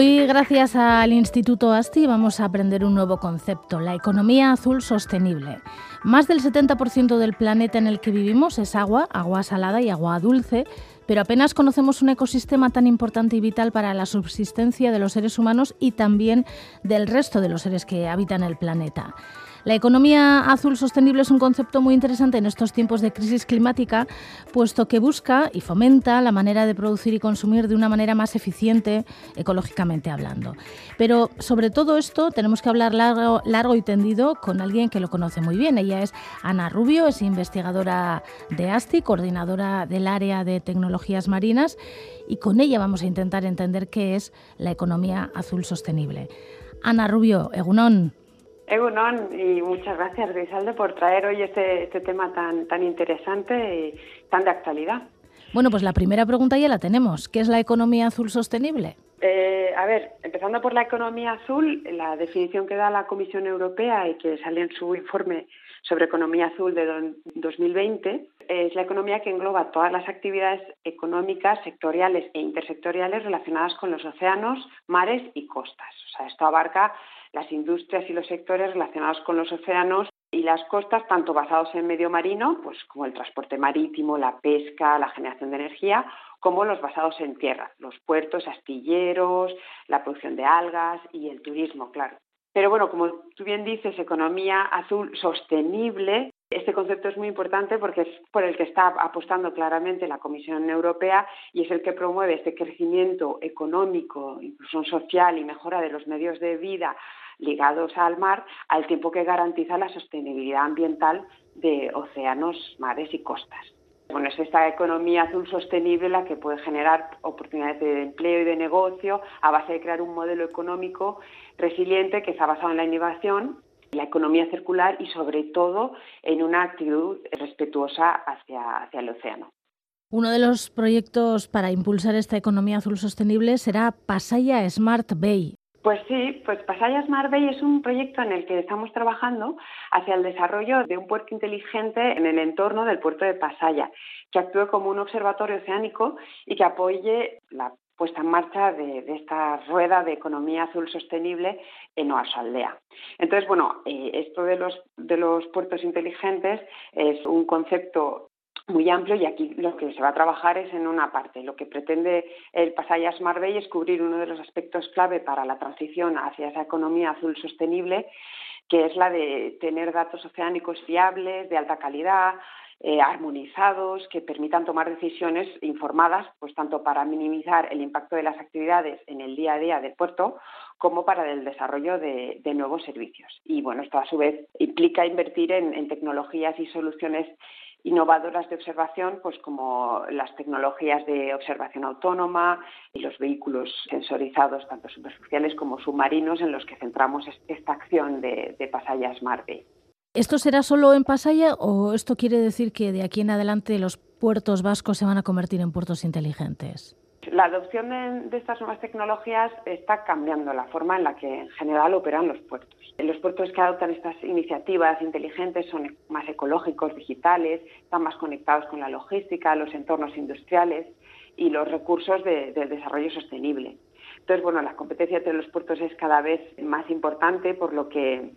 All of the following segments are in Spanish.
Hoy, gracias al Instituto ASTI, vamos a aprender un nuevo concepto, la economía azul sostenible. Más del 70% del planeta en el que vivimos es agua, agua salada y agua dulce, pero apenas conocemos un ecosistema tan importante y vital para la subsistencia de los seres humanos y también del resto de los seres que habitan el planeta. La economía azul sostenible es un concepto muy interesante en estos tiempos de crisis climática, puesto que busca y fomenta la manera de producir y consumir de una manera más eficiente, ecológicamente hablando. Pero sobre todo esto tenemos que hablar largo, largo y tendido con alguien que lo conoce muy bien. Ella es Ana Rubio, es investigadora de ASTI, coordinadora del área de tecnologías marinas, y con ella vamos a intentar entender qué es la economía azul sostenible. Ana Rubio, Egunon. Egunon, y muchas gracias, Grisalde, por traer hoy este, este tema tan, tan interesante y tan de actualidad. Bueno, pues la primera pregunta ya la tenemos. ¿Qué es la economía azul sostenible? Eh, a ver, empezando por la economía azul, la definición que da la Comisión Europea y que sale en su informe sobre economía azul de 2020 es la economía que engloba todas las actividades económicas, sectoriales e intersectoriales relacionadas con los océanos, mares y costas. O sea, esto abarca las industrias y los sectores relacionados con los océanos y las costas, tanto basados en medio marino, pues como el transporte marítimo, la pesca, la generación de energía, como los basados en tierra, los puertos, astilleros, la producción de algas y el turismo, claro. Pero bueno, como tú bien dices, economía azul sostenible, este concepto es muy importante porque es por el que está apostando claramente la Comisión Europea y es el que promueve este crecimiento económico, inclusión social y mejora de los medios de vida ligados al mar, al tiempo que garantiza la sostenibilidad ambiental de océanos, mares y costas. Bueno, es esta economía azul sostenible la que puede generar oportunidades de empleo y de negocio a base de crear un modelo económico resiliente que está basado en la innovación, la economía circular y sobre todo en una actitud respetuosa hacia, hacia el océano. Uno de los proyectos para impulsar esta economía azul sostenible será Pasaya Smart Bay, pues sí, pues Pasaya Smart Bay es un proyecto en el que estamos trabajando hacia el desarrollo de un puerto inteligente en el entorno del puerto de Pasaya, que actúe como un observatorio oceánico y que apoye la puesta en marcha de, esta rueda de economía azul sostenible en Oasaldea. Entonces, bueno, eh, esto de los, de los puertos inteligentes es un concepto muy amplio y aquí lo que se va a trabajar es en una parte. Lo que pretende el Pasaya Smart Bay es cubrir uno de los aspectos clave para la transición hacia esa economía azul sostenible, que es la de tener datos oceánicos fiables, de alta calidad, eh, armonizados, que permitan tomar decisiones informadas, pues tanto para minimizar el impacto de las actividades en el día a día del puerto, como para el desarrollo de, nuevos servicios. Y bueno, esto a su vez implica invertir en tecnologías y soluciones innovadoras de observación, pues como las tecnologías de observación autónoma y los vehículos sensorizados, tanto superficiales como submarinos, en los que centramos esta acción de, de Pasaya Smart Bay. ¿Esto será solo en Pasaya o esto quiere decir que de aquí en adelante los puertos vascos se van a convertir en puertos inteligentes? La adopción de, estas nuevas tecnologías está cambiando la forma en la que en general operan los puertos. Los puertos que adoptan estas iniciativas inteligentes son más ecológicos, digitales, están más conectados con la logística, los entornos industriales y los recursos del desarrollo sostenible. Entonces, bueno, la competencia entre los puertos es cada vez más importante, por lo que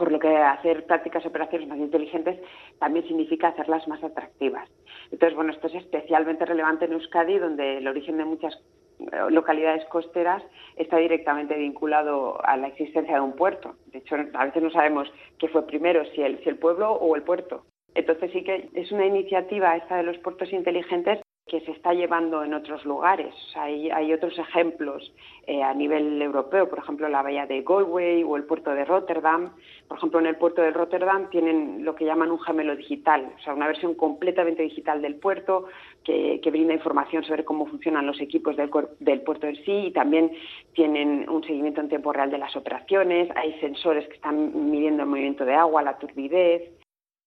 por lo que hacer prácticas operaciones más inteligentes también significa hacerlas más atractivas. Entonces, bueno, esto es especialmente relevante en Euskadi, donde el origen de muchas eh, localidades costeras está directamente vinculado a la existencia de un puerto. De hecho, a veces no sabemos qué fue primero, si el, si el pueblo o el puerto. Entonces sí que es una iniciativa esta de los puertos inteligentes que se está llevando en otros lugares. hay, hay, otros ejemplos eh, a nivel europeo, por ejemplo, la bahía de Galway o el puerto de Rotterdam. Por ejemplo, en el puerto de Rotterdam tienen lo que llaman un gemelo digital, o sea, una versión completamente digital del puerto que, brinda información sobre cómo funcionan los equipos del, del puerto en sí y también tienen un seguimiento en tiempo real de las operaciones. Hay sensores que están midiendo el movimiento de agua, la turbidez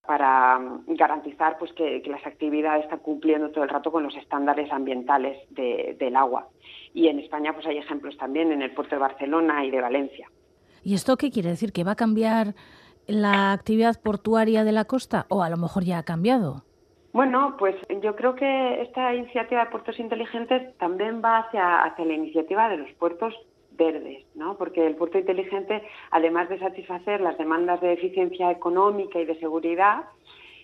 para mm, garantizar pues, que, las actividades están cumpliendo todo el rato con los estándares ambientales del agua. Y en España pues, hay ejemplos también en el puerto de Barcelona y de Valencia. ¿Y esto qué quiere decir? ¿Que va a cambiar la actividad portuaria de la costa o a lo mejor ya ha cambiado? Bueno, pues yo creo que esta iniciativa de puertos inteligentes también va hacia, hacia la iniciativa de los puertos verdes, ¿no? Porque el puerto inteligente, además de satisfacer las demandas de eficiencia económica y de seguridad,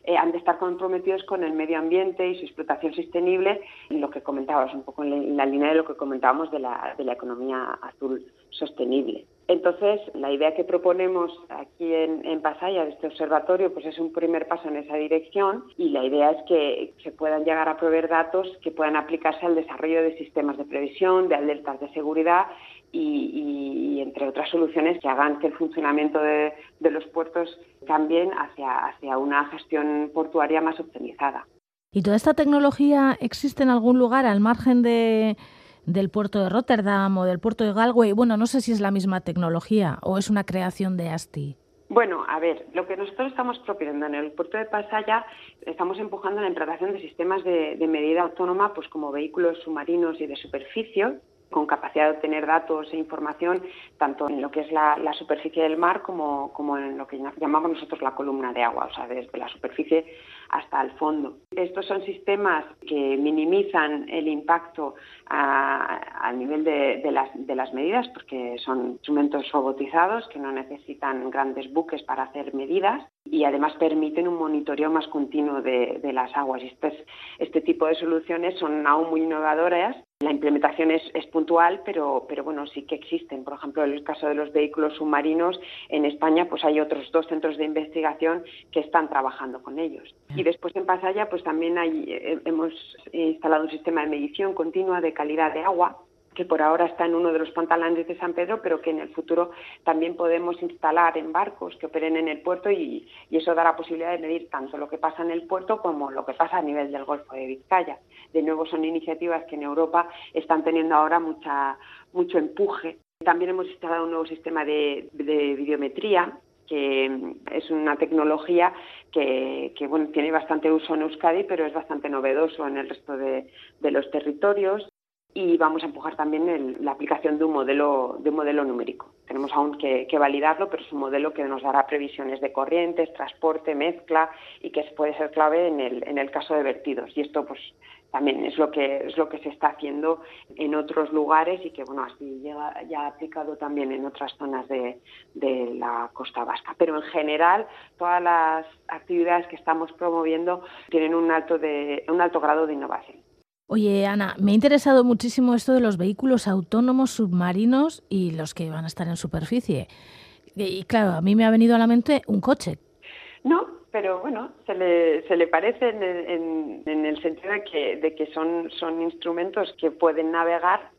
eh, han de estar comprometidos con el medio ambiente y su explotación sostenible, y lo que comentabas, un poco en la, línea de lo que comentábamos de la, de la economía azul sostenible. Entonces, la idea que proponemos aquí en, en Pasaya, de este observatorio, pues es un primer paso en esa dirección y la idea es que se puedan llegar a proveer datos que puedan aplicarse al desarrollo de sistemas de previsión, de alertas de seguridad y, entre otras soluciones que hagan que el funcionamiento de, los puertos cambien hacia, hacia una gestión portuaria más optimizada. ¿Y toda esta tecnología existe en algún lugar al margen de, del puerto de Rotterdam o del puerto de Galway? Bueno, no sé si es la misma tecnología o es una creación de ASTI. Bueno, a ver, lo que nosotros estamos proponiendo en el puerto de Pasaya, estamos empujando la implantación de sistemas de, de medida autónoma, pues como vehículos submarinos y de superficie, con capacidad de obtener datos e información tanto en lo que es la, superficie del mar como, como, en lo que llamamos nosotros la columna de agua, o sea, desde la superficie hasta el fondo. Estos son sistemas que minimizan el impacto al nivel de, las, de, las, medidas porque son instrumentos robotizados que no necesitan grandes buques para hacer medidas y además permiten un monitoreo más continuo de, las aguas. Este, este tipo de soluciones son aún muy innovadoras la implementación es, puntual, pero, pero bueno, sí que existen. Por ejemplo, en el caso de los vehículos submarinos, en España pues hay otros dos centros de investigación que están trabajando con ellos. Y después en Pasaya pues también hay, eh, hemos instalado un sistema de medición continua de calidad de agua que por ahora está en uno de los pantalanes de San Pedro, pero que en el futuro también podemos instalar en barcos que operen en el puerto y, eso da la posibilidad de medir tanto lo que pasa en el puerto como lo que pasa a nivel del Golfo de Vizcaya. De nuevo, son iniciativas que en Europa están teniendo ahora mucha, mucho empuje. También hemos instalado un nuevo sistema de, videometría que es una tecnología que, tiene bastante uso en Euskadi, pero es bastante novedoso en el resto de los territorios y vamos a empujar también la aplicación de un modelo de un modelo numérico. Tenemos aún que, validarlo, pero es un modelo que nos dará previsiones de corrientes, transporte, mezcla y que puede ser clave en el, en el caso de vertidos. Y esto pues también es lo que es lo que se está haciendo en otros lugares y que bueno así ya, ya aplicado también en otras zonas de, de la costa vasca. Pero en general todas las actividades que estamos promoviendo tienen un alto de un alto grado de innovación. Oye, Ana, me ha interesado muchísimo esto de los vehículos autónomos submarinos y los que van a estar en superficie. Y claro, a mí me ha venido a la mente un coche. No, pero bueno, se le, se le parece en, en, el sentido de que, de que son, son instrumentos que pueden navegar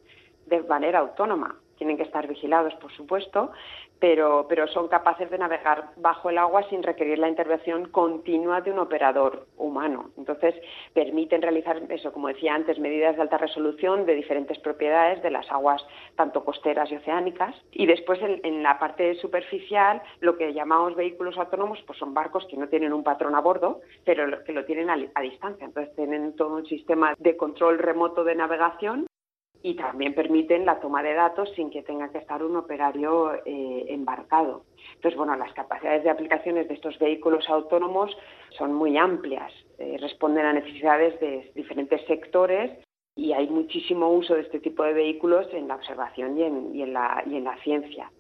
de manera autónoma tienen que estar vigilados, por supuesto, pero, pero son capaces de navegar bajo el agua sin requerir la intervención continua de un operador humano. Entonces, permiten realizar, eso, como decía antes, medidas de alta resolución de diferentes propiedades de las aguas, tanto costeras y oceánicas. Y después, en, la parte superficial, lo que llamamos vehículos autónomos, pues son barcos que no tienen un patrón a bordo, pero que lo tienen a, a distancia. Entonces, tienen todo un sistema de control remoto de navegación y también permiten la toma de datos sin que tenga que estar un operario eh, embarcado. Entonces, bueno, las capacidades de aplicaciones de estos vehículos autónomos son muy amplias, eh, responden a necesidades de diferentes sectores y hay muchísimo uso de este tipo de vehículos en la observación y en, y en, la, ciencia.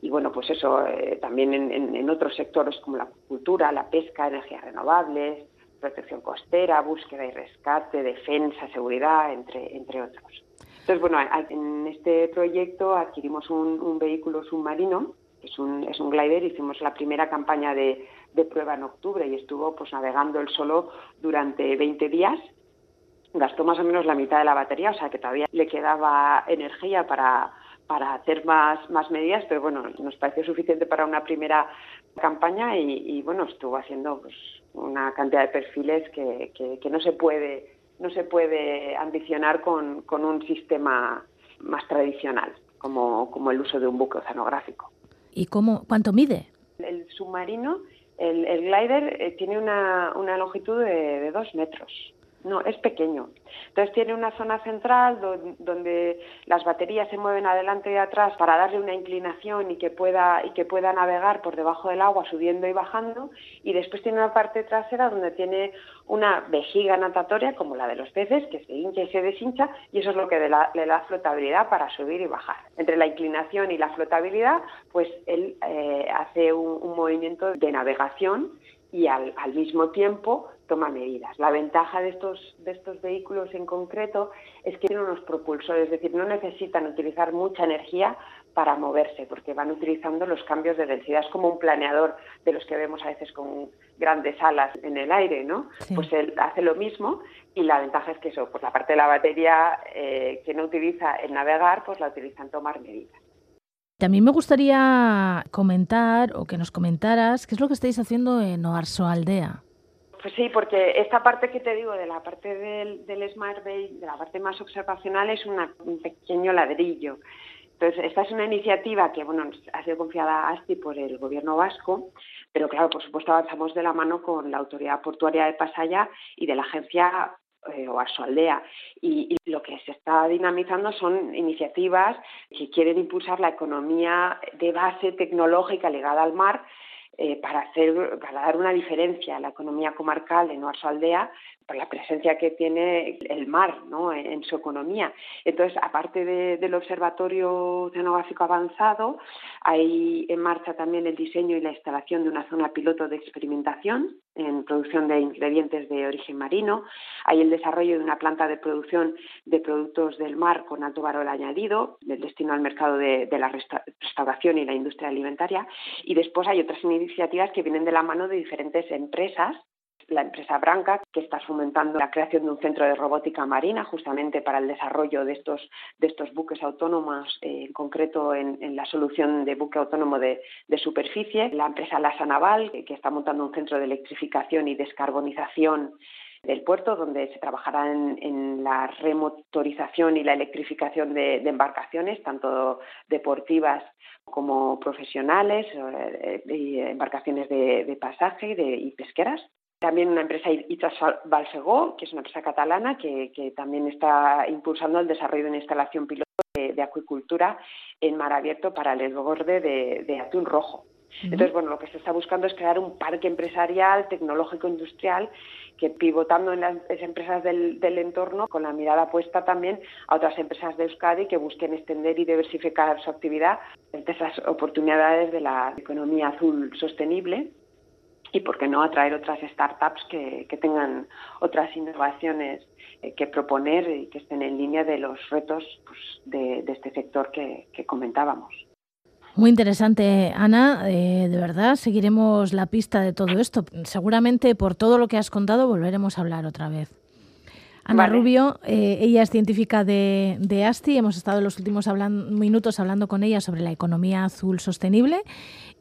Y bueno, pues eso eh, también en, en otros sectores como la cultura, la pesca, energías renovables, protección costera, búsqueda y rescate, defensa, seguridad, entre, entre otros. Entonces, bueno, en este proyecto adquirimos un, vehículo submarino, es un, es un glider, hicimos la primera campaña de, prueba en octubre y estuvo pues navegando él solo durante 20 días. Gastó más o menos la mitad de la batería, o sea que todavía le quedaba energía para, para hacer más, más medidas, pero bueno, nos pareció suficiente para una primera campaña y, bueno, estuvo haciendo pues, una cantidad de perfiles que, que no se puede no se puede ambicionar con, con un sistema más tradicional, como, como, el uso de un buque oceanográfico. ¿Y cómo, cuánto mide? El submarino, el, el glider, eh, tiene una, una, longitud de, dos metros. No, es pequeño. Entonces tiene una zona central donde las baterías se mueven adelante y atrás para darle una inclinación y que pueda y que pueda navegar por debajo del agua subiendo y bajando y después tiene una parte trasera donde tiene una vejiga natatoria como la de los peces que se hincha y se deshincha y eso es lo que le da, flotabilidad para subir y bajar. Entre la inclinación y la flotabilidad, pues él eh, hace un, movimiento de navegación y al, al mismo tiempo toma medidas. La ventaja de estos, de estos vehículos en concreto es que tienen unos propulsores, es decir, no necesitan utilizar mucha energía para moverse, porque van utilizando los cambios de densidad. Es como un planeador de los que vemos a veces con grandes alas en el aire, ¿no? Pues él hace lo mismo y la ventaja es que eso, pues la parte de la batería eh, que no utiliza en navegar, pues la utiliza en tomar medidas. También me gustaría comentar o que nos comentaras qué es lo que estáis haciendo en Oarso Aldea. Pues sí, porque esta parte que te digo de la parte del, Smart Bay, de la parte más observacional, es un pequeño ladrillo. Entonces, esta es una iniciativa que bueno, ha sido confiada a ASTI por el gobierno vasco, pero claro, por supuesto avanzamos de la mano con la Autoridad Portuaria de Pasaya y de la agencia o Aldea. Y, y, lo que se está dinamizando son iniciativas que quieren impulsar la economía de base tecnológica ligada al mar eh, para, hacer, para dar una diferencia a la economía comarcal de Aldea por la presencia que tiene el mar ¿no? en, su economía. Entonces, aparte del Observatorio Oceanográfico Avanzado, hay en marcha también el diseño y la instalación de una zona piloto de experimentación en producción de ingredientes de origen marino. Hay el desarrollo de una planta de producción de productos del mar con alto valor añadido, del destino al mercado de, de la restauración y la industria alimentaria. Y después hay otras iniciativas que vienen de la mano de diferentes empresas la empresa Branca, que está fomentando la creación de un centro de robótica marina justamente para el desarrollo de estos, de estos buques autónomos, eh, en concreto en, la solución de buque autónomo de, superficie. La empresa Lasa Naval, que, está montando un centro de electrificación y descarbonización del puerto, donde se trabajará en, la remotorización y la electrificación de, embarcaciones, tanto deportivas como profesionales, eh, y embarcaciones de, pasaje y pesqueras. También una empresa Itas Balsegó, que es una empresa catalana que, también está impulsando el desarrollo de una instalación piloto de, acuicultura en mar abierto para el engorde de, atún rojo. Entonces, bueno, lo que se está buscando es crear un parque empresarial, tecnológico, industrial, que pivotando en las empresas del, entorno, con la mirada puesta también a otras empresas de Euskadi que busquen extender y diversificar su actividad entre esas oportunidades de la economía azul sostenible y por qué no atraer otras startups que, tengan otras innovaciones eh, que proponer y que estén en línea de los retos pues, de, este sector que, comentábamos. Muy interesante, Ana. Eh, de verdad, seguiremos la pista de todo esto. Seguramente por todo lo que has contado volveremos a hablar otra vez. Ana Rubio, eh, ella es científica de, de, ASTI, hemos estado en los últimos minutos hablando con ella sobre la economía azul sostenible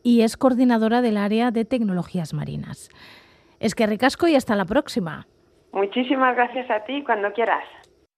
y es coordinadora del área de tecnologías marinas. Es que ricasco y hasta la próxima. Muchísimas gracias a ti cuando quieras.